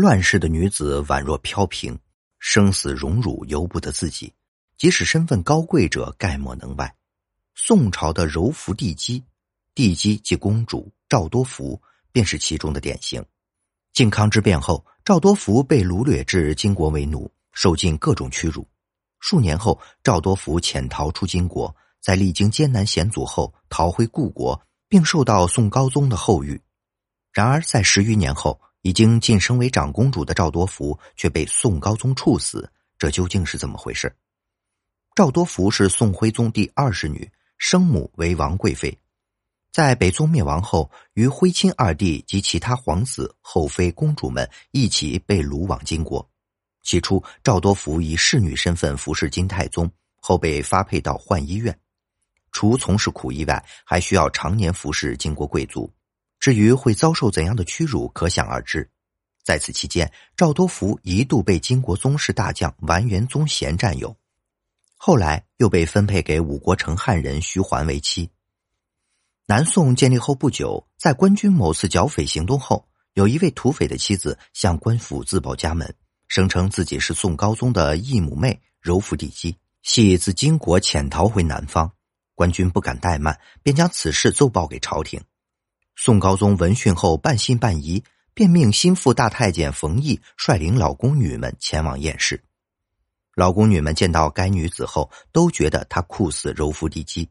乱世的女子宛若飘萍，生死荣辱由不得自己，即使身份高贵者概莫能外。宋朝的柔服帝姬，帝姬即公主赵多福，便是其中的典型。靖康之变后，赵多福被掳掠至金国为奴，受尽各种屈辱。数年后，赵多福潜逃出金国，在历经艰难险阻后逃回故国，并受到宋高宗的厚遇。然而，在十余年后，已经晋升为长公主的赵多福却被宋高宗处死，这究竟是怎么回事？赵多福是宋徽宗第二十女，生母为王贵妃，在北宋灭亡后，与徽钦二帝及其他皇子、后妃、公主们一起被掳往金国。起初，赵多福以侍女身份服侍金太宗，后被发配到浣衣院，除从事苦役外，还需要常年服侍金国贵族。至于会遭受怎样的屈辱，可想而知。在此期间，赵多福一度被金国宗室大将完颜宗贤占有，后来又被分配给五国城汉人徐桓为妻。南宋建立后不久，在官军某次剿匪行动后，有一位土匪的妻子向官府自报家门，声称自己是宋高宗的义母妹柔服帝姬，系自金国潜逃回南方。官军不敢怠慢，便将此事奏报给朝廷。宋高宗闻讯后半信半疑，便命心腹大太监冯异率领老宫女们前往验尸。老宫女们见到该女子后，都觉得她酷似柔服帝姬，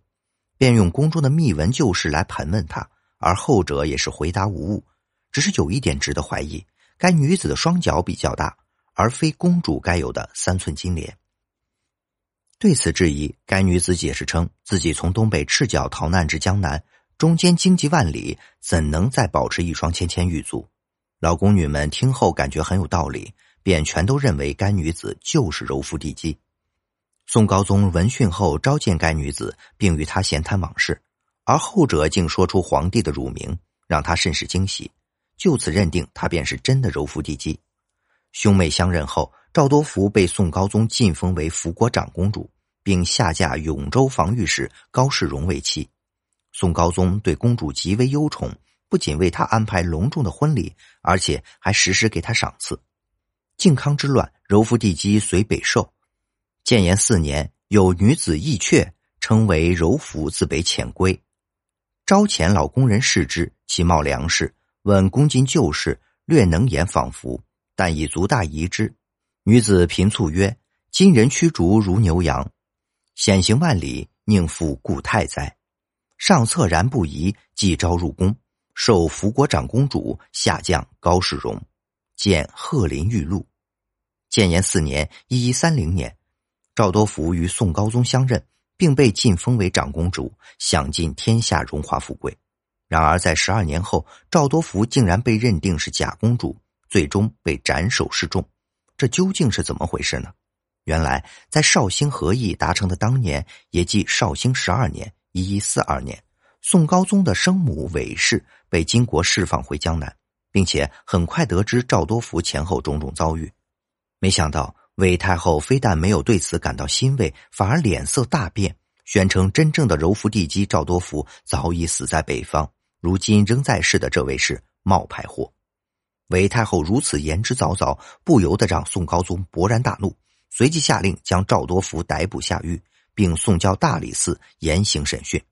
便用宫中的秘闻旧事来盘问她，而后者也是回答无误。只是有一点值得怀疑：该女子的双脚比较大，而非公主该有的三寸金莲。对此质疑，该女子解释称自己从东北赤脚逃难至江南。中间荆棘万里，怎能再保持一双纤纤玉足？老宫女们听后感觉很有道理，便全都认为该女子就是柔服帝姬。宋高宗闻讯后召见该女子，并与她闲谈往事，而后者竟说出皇帝的乳名，让他甚是惊喜，就此认定她便是真的柔服帝姬。兄妹相认后，赵多福被宋高宗晋封为福国长公主，并下嫁永州防御使高士荣为妻。宋高宗对公主极为忧宠，不仅为她安排隆重的婚礼，而且还时时给她赏赐。靖康之乱，柔服帝姬随北狩。建炎四年，有女子义阙，称为柔服，自北潜归。招遣老工人视之，其貌良士，问公今旧事，略能言仿佛，但以足大疑之。女子频促曰：“今人驱逐如牛羊，险行万里，宁负故太哉？”上策然不疑，即召入宫，授福国长公主，下降高士荣，见鹤林玉露。建炎四年（一一三零年），赵多福与宋高宗相认，并被晋封为长公主，享尽天下荣华富贵。然而在十二年后，赵多福竟然被认定是假公主，最终被斩首示众。这究竟是怎么回事呢？原来在绍兴和议达成的当年，也即绍兴十二年。一一四二年，宋高宗的生母韦氏被金国释放回江南，并且很快得知赵多福前后种种遭遇。没想到韦太后非但没有对此感到欣慰，反而脸色大变，宣称真正的柔服帝姬赵多福早已死在北方，如今仍在世的这位是冒牌货。韦太后如此言之凿凿，不由得让宋高宗勃然大怒，随即下令将赵多福逮捕下狱。并送交大理寺严刑审讯，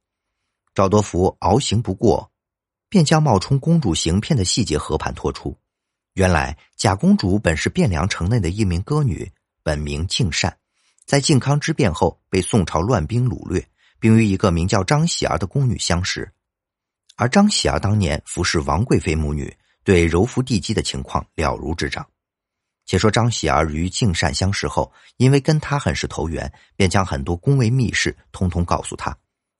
赵多福熬刑不过，便将冒充公主行骗的细节和盘托出。原来假公主本是汴梁城内的一名歌女，本名敬善，在靖康之变后被宋朝乱兵掳掠，并与一个名叫张喜儿的宫女相识。而张喜儿当年服侍王贵妃母女，对柔服帝姬的情况了如指掌。且说张喜儿与敬善相识后，因为跟他很是投缘，便将很多宫闱秘事通通告诉他，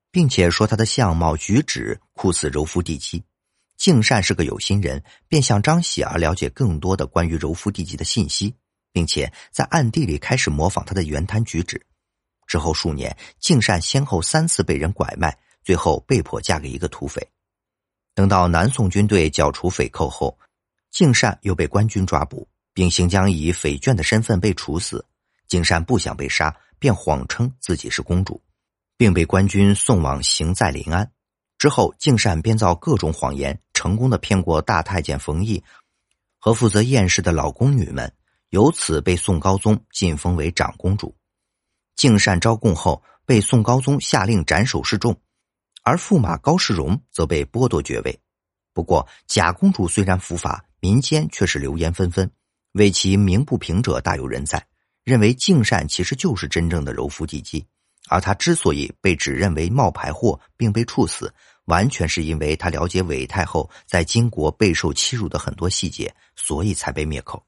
并且说他的相貌举止酷似柔夫帝姬。敬善是个有心人，便向张喜儿了解更多的关于柔夫帝姬的信息，并且在暗地里开始模仿他的圆摊举止。之后数年，敬善先后三次被人拐卖，最后被迫嫁给一个土匪。等到南宋军队剿除匪寇后，敬善又被官军抓捕。并行将以匪眷的身份被处死，敬善不想被杀，便谎称自己是公主，并被官军送往刑在临安。之后，敬善编造各种谎言，成功的骗过大太监冯异和负责验尸的老宫女们，由此被宋高宗晋封为长公主。敬善招供后，被宋高宗下令斩首示众，而驸马高世荣则被剥夺爵位。不过，假公主虽然伏法，民间却是流言纷纷，为其鸣不平者大有人在，认为敬善其实就是真正的柔服帝姬，而他之所以被指认为冒牌货并被处死，完全是因为他了解韦太后在金国备受欺辱的很多细节，所以才被灭口。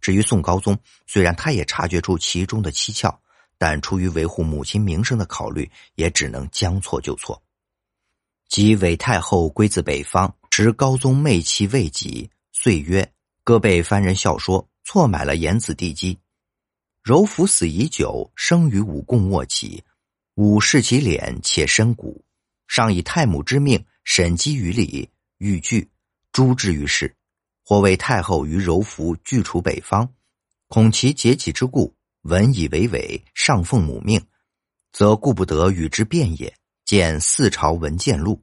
至于宋高宗，虽然他也察觉出其中的蹊跷。但出于维护母亲名声的考虑，也只能将错就错。及韦太后归自北方，执高宗媚妻未及，遂曰：“哥被番人笑说错买了言子帝姬。柔服死已久，生与武共卧起，武视其脸，且深骨，上以太母之命审积于礼，欲拒，诛之于世。或为太后于柔服拒除北方，恐其结己之故。”闻以为伪，上奉母命，则顾不得与之辩也。见《四朝文谏录》。